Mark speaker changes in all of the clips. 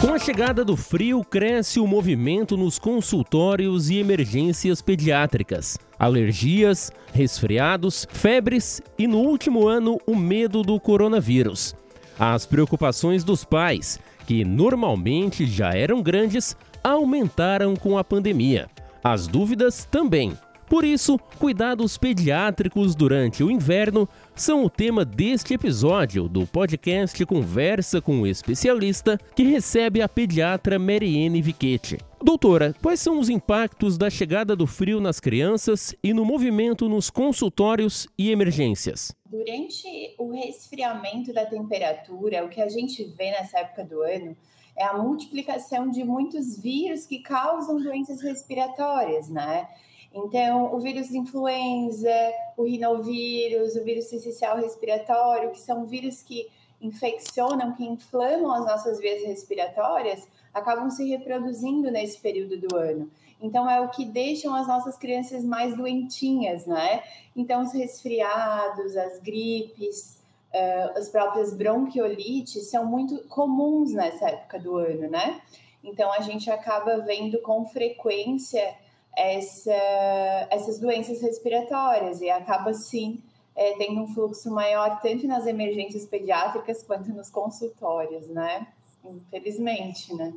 Speaker 1: Com a chegada do frio, cresce o movimento nos consultórios e emergências pediátricas. Alergias, resfriados, febres e, no último ano, o medo do coronavírus. As preocupações dos pais, que normalmente já eram grandes, aumentaram com a pandemia. As dúvidas também. Por isso, cuidados pediátricos durante o inverno são o tema deste episódio do podcast Conversa com o Especialista, que recebe a pediatra Mariene Viquete. Doutora, quais são os impactos da chegada do frio nas crianças e no movimento nos consultórios e emergências?
Speaker 2: Durante o resfriamento da temperatura, o que a gente vê nessa época do ano é a multiplicação de muitos vírus que causam doenças respiratórias, né? Então, o vírus de influenza, o rinovírus, o vírus essencial respiratório, que são vírus que infeccionam, que inflamam as nossas vias respiratórias, acabam se reproduzindo nesse período do ano. Então, é o que deixam as nossas crianças mais doentinhas, né? Então, os resfriados, as gripes, uh, as próprias bronquiolites são muito comuns nessa época do ano, né? Então, a gente acaba vendo com frequência essa, essas doenças respiratórias e acaba sim é, tendo um fluxo maior tanto nas emergências pediátricas quanto nos consultórios, né? Infelizmente, né?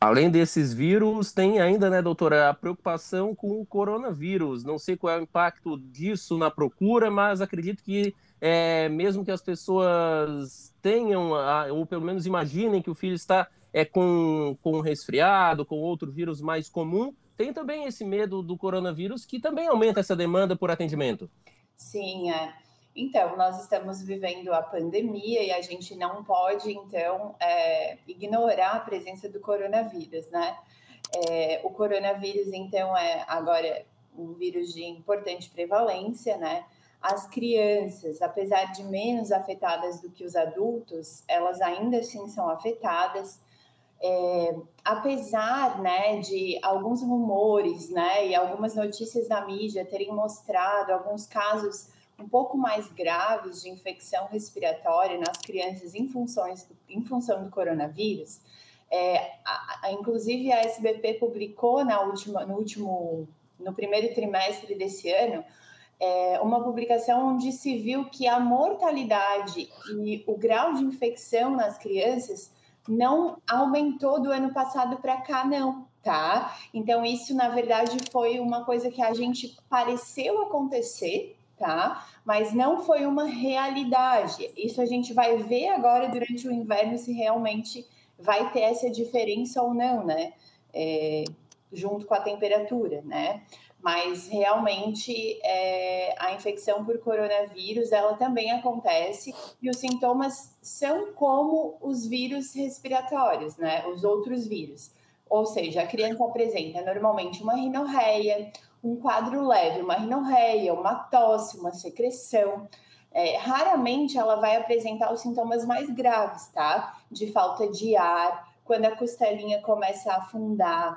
Speaker 1: Além desses vírus, tem ainda, né, doutora, a preocupação com o coronavírus. Não sei qual é o impacto disso na procura, mas acredito que é, mesmo que as pessoas tenham, ou pelo menos imaginem que o filho está é, com, com resfriado, com outro vírus mais comum, tem também esse medo do coronavírus que também aumenta essa demanda por atendimento.
Speaker 2: Sim, é. Então, nós estamos vivendo a pandemia e a gente não pode, então, é, ignorar a presença do coronavírus, né? É, o coronavírus, então, é agora um vírus de importante prevalência, né? As crianças, apesar de menos afetadas do que os adultos, elas ainda assim são afetadas é, apesar né, de alguns rumores né, e algumas notícias da mídia terem mostrado alguns casos um pouco mais graves de infecção respiratória nas crianças em, funções, em função do coronavírus, é, a, a, inclusive a SBP publicou na última, no último, no primeiro trimestre desse ano, é, uma publicação onde se viu que a mortalidade e o grau de infecção nas crianças não aumentou do ano passado para cá, não, tá? Então, isso, na verdade, foi uma coisa que a gente pareceu acontecer, tá? Mas não foi uma realidade. Isso a gente vai ver agora durante o inverno se realmente vai ter essa diferença ou não, né? É, junto com a temperatura, né? Mas realmente é, a infecção por coronavírus ela também acontece e os sintomas são como os vírus respiratórios, né? Os outros vírus. Ou seja, a criança apresenta normalmente uma rinorreia, um quadro leve, uma rinorreia, uma tosse, uma secreção. É, raramente ela vai apresentar os sintomas mais graves, tá? De falta de ar, quando a costelinha começa a afundar,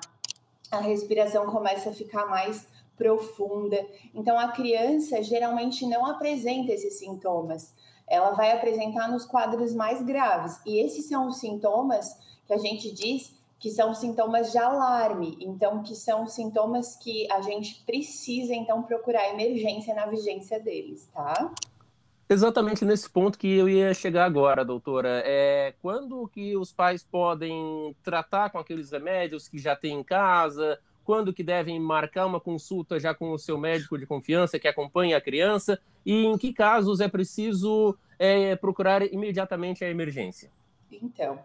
Speaker 2: a respiração começa a ficar mais profunda. Então, a criança geralmente não apresenta esses sintomas. Ela vai apresentar nos quadros mais graves. E esses são os sintomas que a gente diz que são sintomas de alarme. Então, que são sintomas que a gente precisa, então, procurar emergência na vigência deles, tá?
Speaker 1: Exatamente nesse ponto que eu ia chegar agora, doutora. É quando que os pais podem tratar com aqueles remédios que já tem em casa, quando que devem marcar uma consulta já com o seu médico de confiança que acompanha a criança e em que casos é preciso é, procurar imediatamente a emergência?
Speaker 2: Então,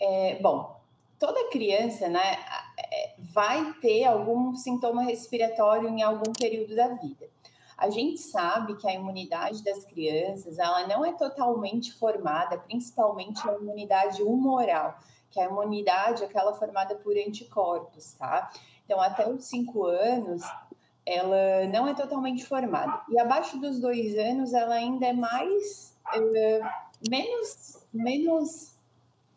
Speaker 2: é, bom, toda criança, né, é, vai ter algum sintoma respiratório em algum período da vida. A gente sabe que a imunidade das crianças, ela não é totalmente formada, principalmente a imunidade humoral, que é a imunidade aquela formada por anticorpos, tá? Então, até os cinco anos, ela não é totalmente formada. E abaixo dos dois anos, ela ainda é mais. É, menos menos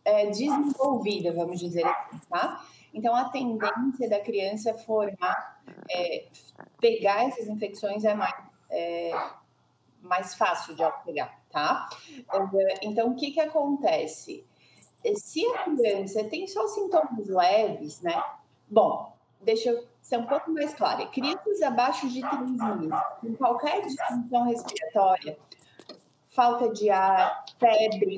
Speaker 2: é, desenvolvida, vamos dizer assim, tá? Então, a tendência da criança formar, é, pegar essas infecções é mais, é, mais fácil de pegar, tá? Então, o que que acontece? se a criança tem só sintomas leves, né? Bom, deixa eu ser um pouco mais clara. Crianças abaixo de 3 meses, com qualquer disfunção respiratória, falta de ar, febre,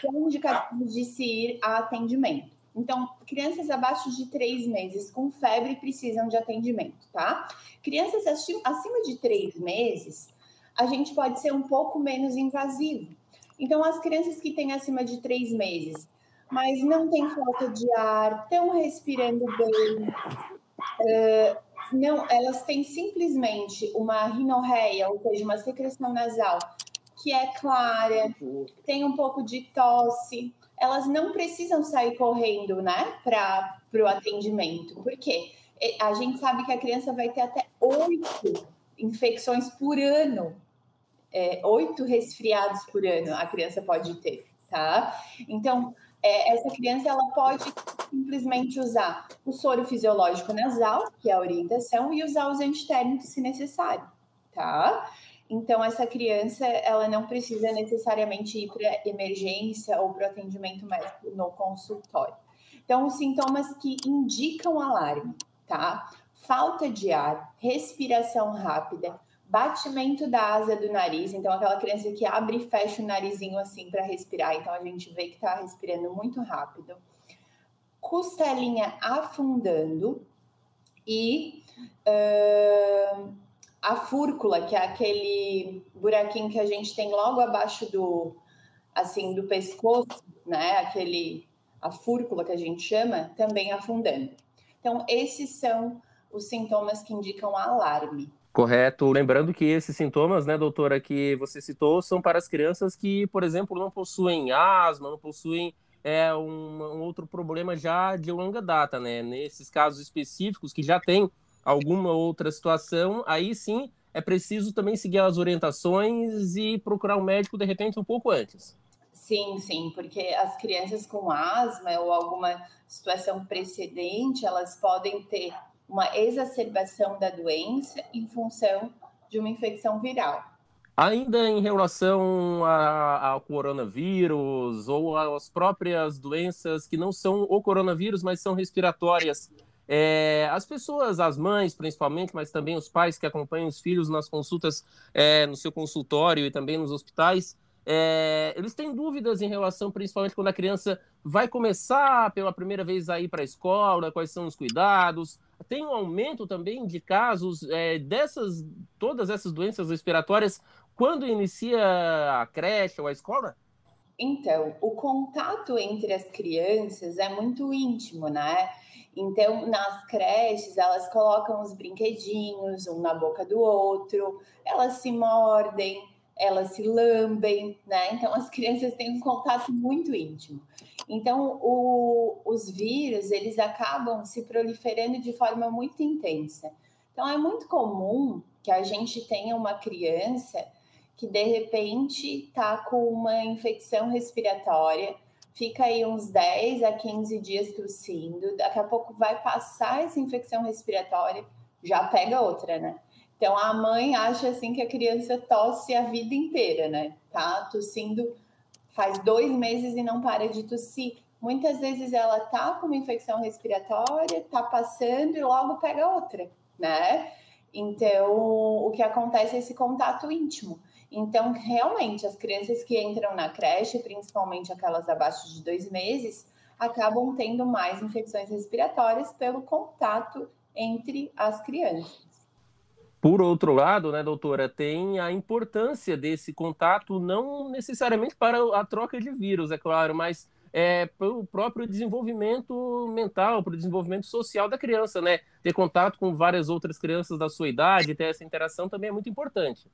Speaker 2: são indicativos de se ir a atendimento. Então, crianças abaixo de 3 meses com febre precisam de atendimento, tá? Crianças acima de 3 meses, a gente pode ser um pouco menos invasivo. Então, as crianças que têm acima de 3 meses, mas não têm falta de ar, estão respirando bem, uh, não, elas têm simplesmente uma rinorreia, ou seja, uma secreção nasal que é clara, tem um pouco de tosse, elas não precisam sair correndo, né, para o atendimento. Por quê? A gente sabe que a criança vai ter até oito infecções por ano, é, oito resfriados por ano a criança pode ter, tá? Então, é, essa criança ela pode simplesmente usar o soro fisiológico nasal, que é a orientação, e usar os antitérmicos se necessário, tá? Então, essa criança, ela não precisa necessariamente ir para emergência ou para o atendimento médico no consultório. Então, os sintomas que indicam alarme, tá? Falta de ar, respiração rápida, batimento da asa do nariz, então aquela criança que abre e fecha o narizinho assim para respirar, então a gente vê que está respirando muito rápido. Costelinha afundando e uh, a fúrcula, que é aquele buraquinho que a gente tem logo abaixo do assim do pescoço, né? Aquele a fúrcula que a gente chama, também afundando. Então, esses são os sintomas que indicam alarme.
Speaker 1: Correto. Lembrando que esses sintomas, né, doutora, que você citou, são para as crianças que, por exemplo, não possuem asma, não possuem é, um, um outro problema já de longa data, né? Nesses casos específicos que já tem alguma outra situação, aí sim é preciso também seguir as orientações e procurar um médico de repente um pouco antes.
Speaker 2: Sim, sim, porque as crianças com asma ou alguma situação precedente, elas podem ter uma exacerbação da doença em função de uma infecção viral.
Speaker 1: Ainda em relação ao coronavírus ou às próprias doenças que não são o coronavírus, mas são respiratórias, é, as pessoas, as mães principalmente, mas também os pais que acompanham os filhos nas consultas, é, no seu consultório e também nos hospitais, é, eles têm dúvidas em relação, principalmente quando a criança vai começar pela primeira vez a ir para a escola, quais são os cuidados. Tem um aumento também de casos é, dessas, todas essas doenças respiratórias quando inicia a creche ou a escola?
Speaker 2: Então, o contato entre as crianças é muito íntimo, né? Então, nas creches, elas colocam os brinquedinhos um na boca do outro, elas se mordem, elas se lambem, né? Então, as crianças têm um contato muito íntimo. Então, o, os vírus, eles acabam se proliferando de forma muito intensa. Então, é muito comum que a gente tenha uma criança que, de repente, está com uma infecção respiratória, fica aí uns 10 a 15 dias tossindo, daqui a pouco vai passar essa infecção respiratória, já pega outra, né? Então a mãe acha assim que a criança tosse a vida inteira, né? Tá tossindo faz dois meses e não para de tossir. Muitas vezes ela tá com uma infecção respiratória, tá passando e logo pega outra, né? Então o que acontece é esse contato íntimo. Então, realmente, as crianças que entram na creche, principalmente aquelas abaixo de dois meses, acabam tendo mais infecções respiratórias pelo contato entre as crianças.
Speaker 1: Por outro lado, né, doutora, tem a importância desse contato, não necessariamente para a troca de vírus, é claro, mas é, para o próprio desenvolvimento mental, para o desenvolvimento social da criança, né? Ter contato com várias outras crianças da sua idade, ter essa interação também é muito importante.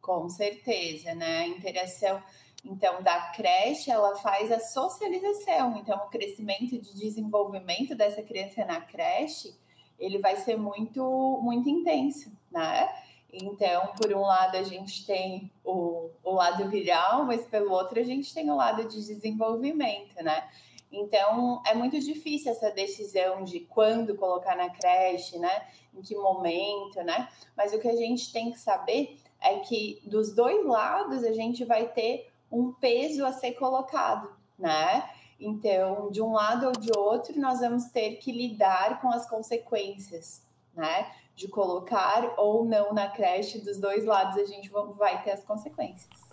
Speaker 2: Com certeza, né? A interação, então, da creche, ela faz a socialização. Então, o crescimento de desenvolvimento dessa criança na creche, ele vai ser muito, muito intenso, né? Então, por um lado, a gente tem o, o lado viral, mas pelo outro, a gente tem o lado de desenvolvimento, né? Então, é muito difícil essa decisão de quando colocar na creche, né? Em que momento, né? Mas o que a gente tem que saber é que dos dois lados a gente vai ter um peso a ser colocado, né? Então, de um lado ou de outro, nós vamos ter que lidar com as consequências, né? De colocar ou não na creche, dos dois lados a gente vai ter as consequências.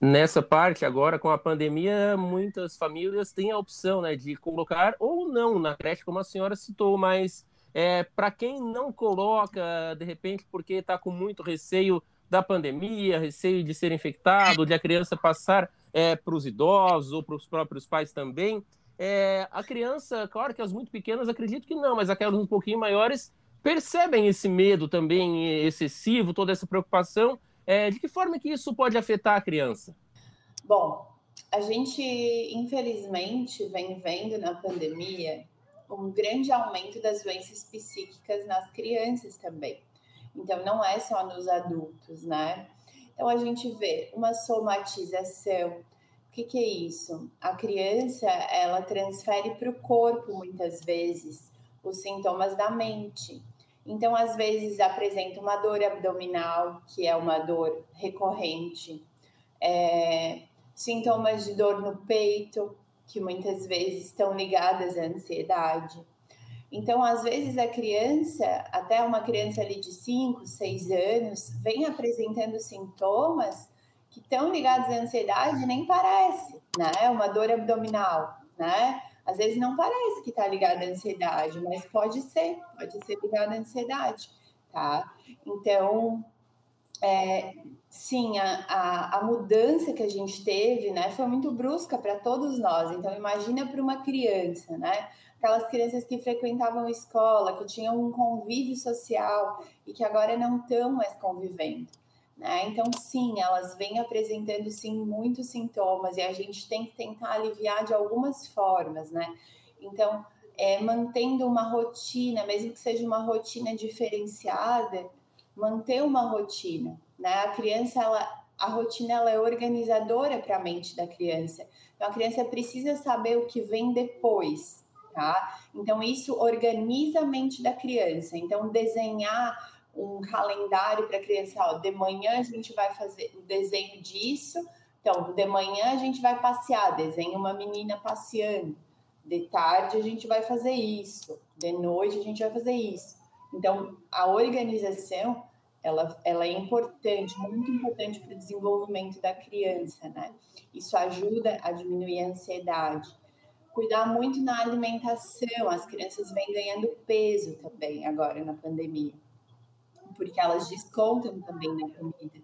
Speaker 1: Nessa parte, agora com a pandemia, muitas famílias têm a opção né, de colocar ou não na creche, como a senhora citou, mas é, para quem não coloca, de repente, porque está com muito receio da pandemia, receio de ser infectado, de a criança passar é, para os idosos ou para os próprios pais também, é, a criança, claro que as muito pequenas acredito que não, mas aquelas um pouquinho maiores percebem esse medo também excessivo, toda essa preocupação é, de que forma que isso pode afetar a criança?
Speaker 2: Bom, a gente infelizmente vem vendo na pandemia um grande aumento das doenças psíquicas nas crianças também. Então não é só nos adultos, né? Então a gente vê uma somatização. O que, que é isso? A criança ela transfere para o corpo muitas vezes os sintomas da mente. Então, às vezes, apresenta uma dor abdominal, que é uma dor recorrente, é, sintomas de dor no peito, que muitas vezes estão ligadas à ansiedade. Então, às vezes, a criança, até uma criança ali de 5, 6 anos, vem apresentando sintomas que estão ligados à ansiedade nem parece, né? Uma dor abdominal, né? Às vezes não parece que está ligada à ansiedade, mas pode ser, pode ser ligada à ansiedade, tá? Então, é, sim, a, a, a, mudança que a gente teve, né, foi muito brusca para todos nós. Então, imagina para uma criança, né? Aquelas crianças que frequentavam escola, que tinham um convívio social e que agora não estão mais convivendo. Né? Então, sim, elas vêm apresentando sim muitos sintomas e a gente tem que tentar aliviar de algumas formas, né? Então, é, mantendo uma rotina, mesmo que seja uma rotina diferenciada, manter uma rotina, né? A criança, ela, a rotina ela é organizadora para a mente da criança. Então, a criança precisa saber o que vem depois, tá? Então, isso organiza a mente da criança. Então, desenhar um calendário para a criança, ó, de manhã a gente vai fazer o desenho disso, então, de manhã a gente vai passear, desenha uma menina passeando, de tarde a gente vai fazer isso, de noite a gente vai fazer isso. Então, a organização, ela, ela é importante, muito importante para o desenvolvimento da criança, né? Isso ajuda a diminuir a ansiedade. Cuidar muito na alimentação, as crianças vêm ganhando peso também agora na pandemia porque elas descontam também na comida.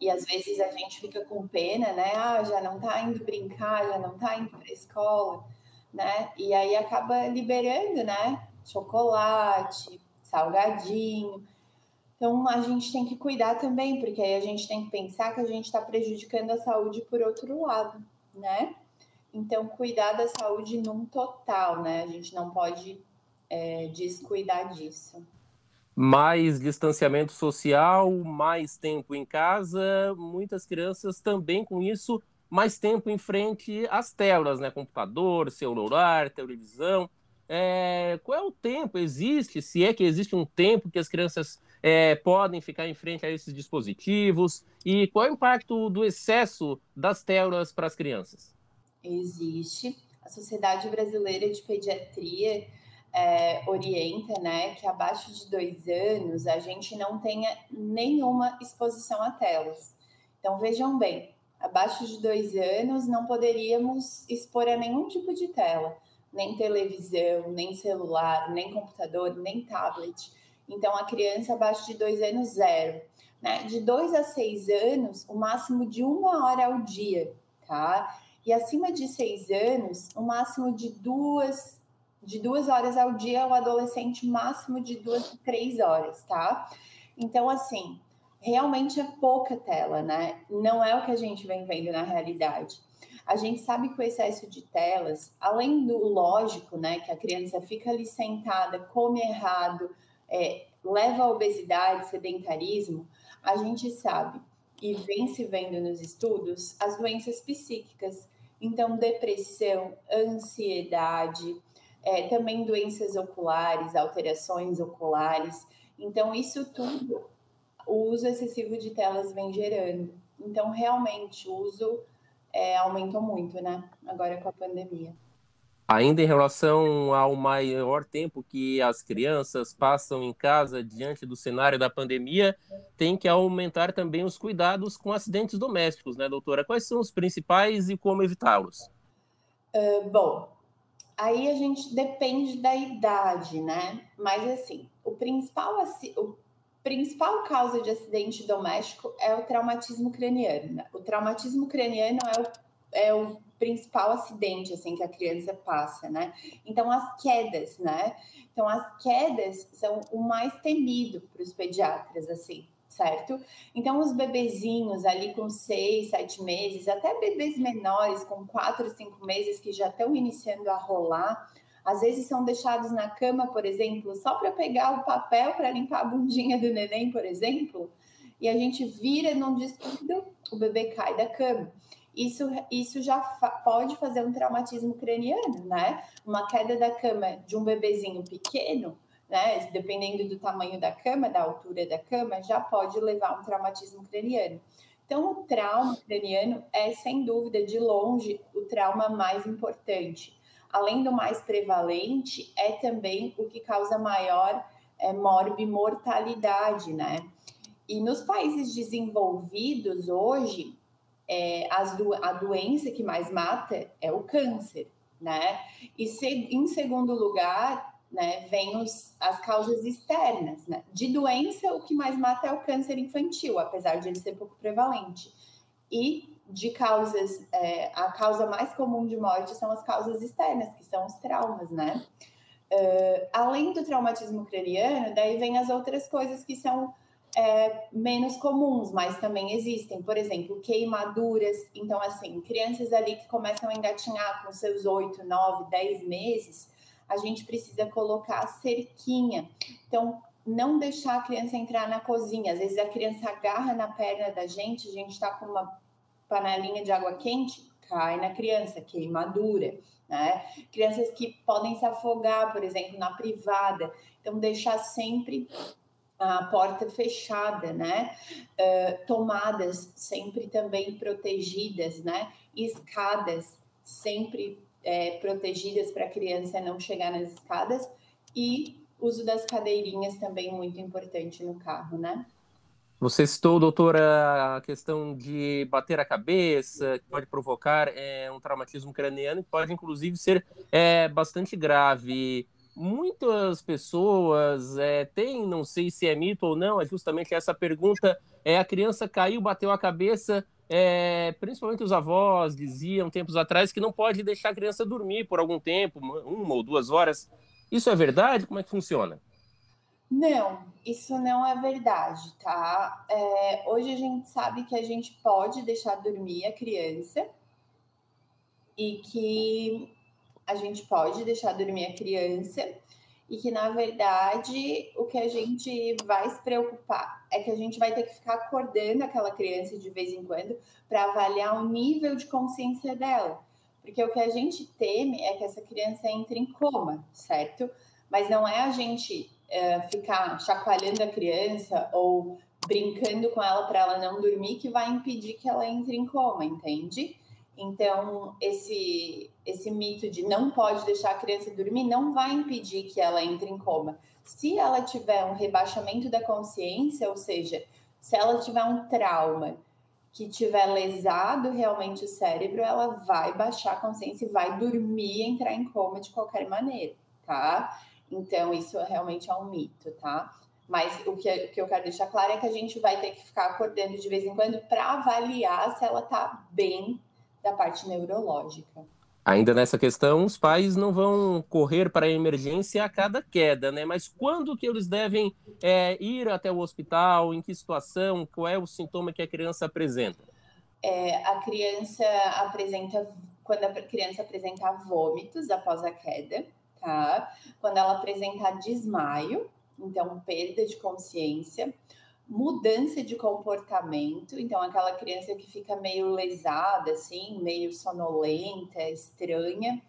Speaker 2: E às vezes a gente fica com pena, né? Ah, já não tá indo brincar, já não tá indo para escola, né? E aí acaba liberando, né? Chocolate, salgadinho. Então a gente tem que cuidar também, porque aí a gente tem que pensar que a gente está prejudicando a saúde por outro lado, né? Então, cuidar da saúde num total, né? A gente não pode é, descuidar disso
Speaker 1: mais distanciamento social, mais tempo em casa, muitas crianças também com isso, mais tempo em frente às telas, né? Computador, celular, televisão. É, qual é o tempo? Existe, se é que existe um tempo que as crianças é, podem ficar em frente a esses dispositivos? E qual é o impacto do excesso das telas para as crianças?
Speaker 2: Existe. A Sociedade Brasileira de Pediatria é, orienta, né, que abaixo de dois anos a gente não tenha nenhuma exposição a telas. Então vejam bem, abaixo de dois anos não poderíamos expor a nenhum tipo de tela, nem televisão, nem celular, nem computador, nem tablet. Então a criança abaixo de dois anos zero, né? De dois a seis anos, o máximo de uma hora ao dia, tá? E acima de seis anos, o máximo de duas de duas horas ao dia, o adolescente máximo de duas, três horas, tá? Então, assim, realmente é pouca tela, né? Não é o que a gente vem vendo na realidade. A gente sabe que o excesso de telas, além do lógico, né, que a criança fica ali sentada, come errado, é, leva à obesidade, sedentarismo, a gente sabe e vem se vendo nos estudos as doenças psíquicas. Então, depressão, ansiedade, é, também doenças oculares, alterações oculares. Então, isso tudo o uso excessivo de telas vem gerando. Então, realmente, o uso é, aumentou muito, né? Agora com a pandemia.
Speaker 1: Ainda em relação ao maior tempo que as crianças passam em casa diante do cenário da pandemia, tem que aumentar também os cuidados com acidentes domésticos, né, doutora? Quais são os principais e como evitá-los?
Speaker 2: Uh, bom, aí a gente depende da idade, né? Mas assim, o principal, o principal causa de acidente doméstico é o traumatismo craniano. Né? O traumatismo craniano é o, é o principal acidente assim que a criança passa, né? Então as quedas, né? Então as quedas são o mais temido para os pediatras, assim, certo? Então os bebezinhos ali com seis, sete meses, até bebês menores com quatro, cinco meses que já estão iniciando a rolar, às vezes são deixados na cama, por exemplo, só para pegar o papel para limpar a bundinha do neném, por exemplo, e a gente vira num descuido, o bebê cai da cama isso, isso já fa pode fazer um traumatismo craniano, né? Uma queda da cama de um bebezinho pequeno, né? Dependendo do tamanho da cama, da altura da cama, já pode levar a um traumatismo craniano. Então, o trauma craniano é, sem dúvida, de longe, o trauma mais importante. Além do mais prevalente, é também o que causa maior é, morbimortalidade, né? E nos países desenvolvidos hoje, é, do, a doença que mais mata é o câncer, né? E se, em segundo lugar, né, vem os, as causas externas, né? De doença, o que mais mata é o câncer infantil, apesar de ele ser pouco prevalente. E de causas, é, a causa mais comum de morte são as causas externas, que são os traumas, né? Uh, além do traumatismo craniano, daí vem as outras coisas que são é, menos comuns, mas também existem. Por exemplo, queimaduras. Então, assim, crianças ali que começam a engatinhar com seus 8, 9, 10 meses, a gente precisa colocar cerquinha. Então, não deixar a criança entrar na cozinha. Às vezes a criança agarra na perna da gente, a gente está com uma panelinha de água quente, cai na criança, queimadura. Né? Crianças que podem se afogar, por exemplo, na privada. Então, deixar sempre a porta fechada, né? Uh, tomadas sempre também protegidas, né? Escadas sempre é, protegidas para a criança não chegar nas escadas e uso das cadeirinhas também muito importante no carro, né?
Speaker 1: Você citou, doutora, a questão de bater a cabeça, que pode provocar é, um traumatismo craniano, que pode inclusive ser é, bastante grave muitas pessoas é, têm, não sei se é mito ou não, é justamente essa pergunta: é a criança caiu, bateu a cabeça. É, principalmente os avós diziam tempos atrás que não pode deixar a criança dormir por algum tempo, uma ou duas horas. Isso é verdade? Como é que funciona?
Speaker 2: Não, isso não é verdade, tá? É, hoje a gente sabe que a gente pode deixar dormir a criança e que a gente pode deixar dormir a criança e que, na verdade, o que a gente vai se preocupar é que a gente vai ter que ficar acordando aquela criança de vez em quando para avaliar o nível de consciência dela. Porque o que a gente teme é que essa criança entre em coma, certo? Mas não é a gente uh, ficar chacoalhando a criança ou brincando com ela para ela não dormir que vai impedir que ela entre em coma, entende? Então, esse, esse mito de não pode deixar a criança dormir não vai impedir que ela entre em coma. Se ela tiver um rebaixamento da consciência, ou seja, se ela tiver um trauma que tiver lesado realmente o cérebro, ela vai baixar a consciência e vai dormir e entrar em coma de qualquer maneira, tá? Então, isso realmente é um mito, tá? Mas o que, o que eu quero deixar claro é que a gente vai ter que ficar acordando de vez em quando para avaliar se ela tá bem da parte neurológica.
Speaker 1: Ainda nessa questão, os pais não vão correr para a emergência a cada queda, né? Mas quando que eles devem é, ir até o hospital? Em que situação? Qual é o sintoma que a criança apresenta?
Speaker 2: É, a criança apresenta, quando a criança apresenta vômitos após a queda, tá? Quando ela apresenta desmaio, então perda de consciência, mudança de comportamento, então aquela criança que fica meio lesada, assim, meio sonolenta, estranha,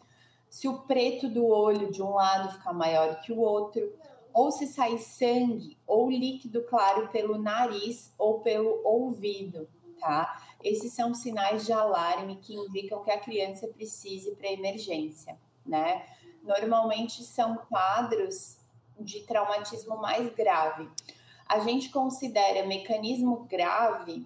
Speaker 2: se o preto do olho de um lado ficar maior que o outro, ou se sai sangue ou líquido claro pelo nariz ou pelo ouvido, tá? Esses são sinais de alarme que indicam que a criança precise para emergência. né? Normalmente são quadros de traumatismo mais grave. A gente considera mecanismo grave,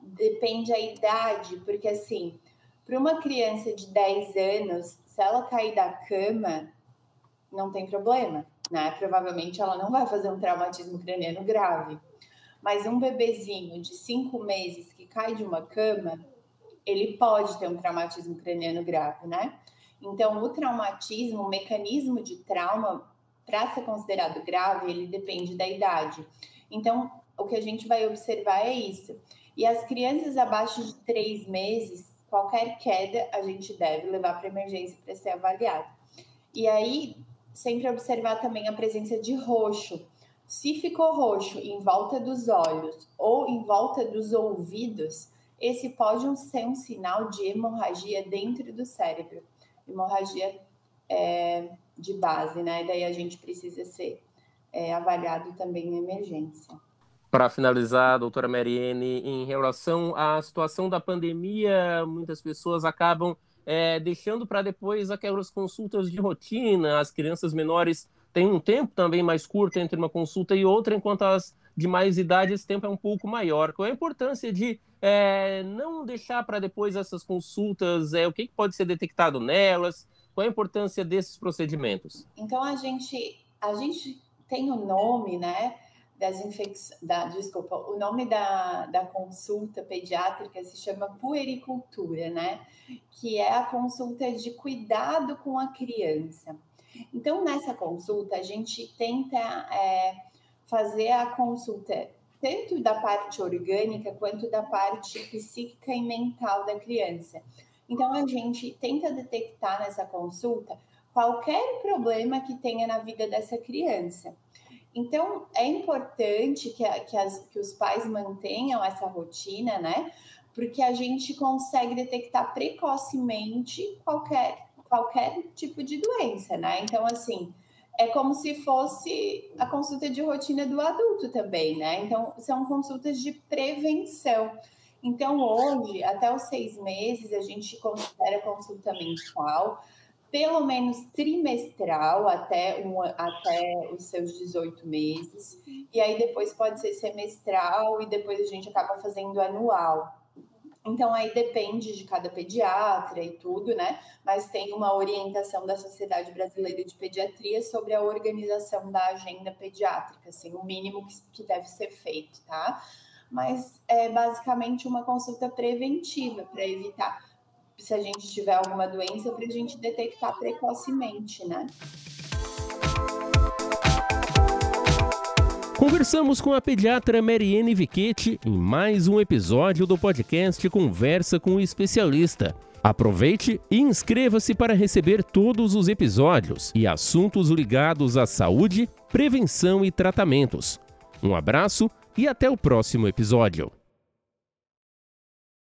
Speaker 2: depende da idade, porque assim, para uma criança de 10 anos, se ela cair da cama, não tem problema, né? Provavelmente ela não vai fazer um traumatismo craniano grave. Mas um bebezinho de 5 meses que cai de uma cama, ele pode ter um traumatismo craniano grave, né? Então, o traumatismo, o mecanismo de trauma, para ser considerado grave, ele depende da idade. Então, o que a gente vai observar é isso. E as crianças abaixo de três meses, qualquer queda, a gente deve levar para emergência para ser avaliado. E aí, sempre observar também a presença de roxo. Se ficou roxo em volta dos olhos ou em volta dos ouvidos, esse pode ser um sinal de hemorragia dentro do cérebro. Hemorragia é, de base, né? E daí a gente precisa ser é, avaliado também em emergência.
Speaker 1: Para finalizar, doutora Mariene, em relação à situação da pandemia, muitas pessoas acabam é, deixando para depois aquelas consultas de rotina. As crianças menores têm um tempo também mais curto entre uma consulta e outra, enquanto as de mais idade esse tempo é um pouco maior. Qual é a importância de é, não deixar para depois essas consultas? É, o que, que pode ser detectado nelas? Qual é a importância desses procedimentos?
Speaker 2: Então a gente a gente tem o nome, né? Das da, desculpa, o nome da, da consulta pediátrica se chama puericultura, né? Que é a consulta de cuidado com a criança. Então, nessa consulta, a gente tenta é, fazer a consulta tanto da parte orgânica quanto da parte psíquica e mental da criança. Então, a gente tenta detectar nessa consulta qualquer problema que tenha na vida dessa criança. Então, é importante que, que, as, que os pais mantenham essa rotina, né? Porque a gente consegue detectar precocemente qualquer, qualquer tipo de doença, né? Então, assim, é como se fosse a consulta de rotina do adulto também, né? Então, são consultas de prevenção. Então, hoje, até os seis meses, a gente considera consulta mensual pelo menos trimestral até, um, até os seus 18 meses, e aí depois pode ser semestral e depois a gente acaba fazendo anual. Então aí depende de cada pediatra e tudo, né? Mas tem uma orientação da Sociedade Brasileira de Pediatria sobre a organização da agenda pediátrica, assim, o mínimo que, deve ser feito, tá? Mas é basicamente uma consulta preventiva para evitar se a gente tiver alguma doença, para a gente detectar precocemente, né?
Speaker 1: Conversamos com a pediatra Mariene Viquete em mais um episódio do podcast Conversa com o Especialista. Aproveite e inscreva-se para receber todos os episódios e assuntos ligados à saúde, prevenção e tratamentos. Um abraço e até o próximo episódio.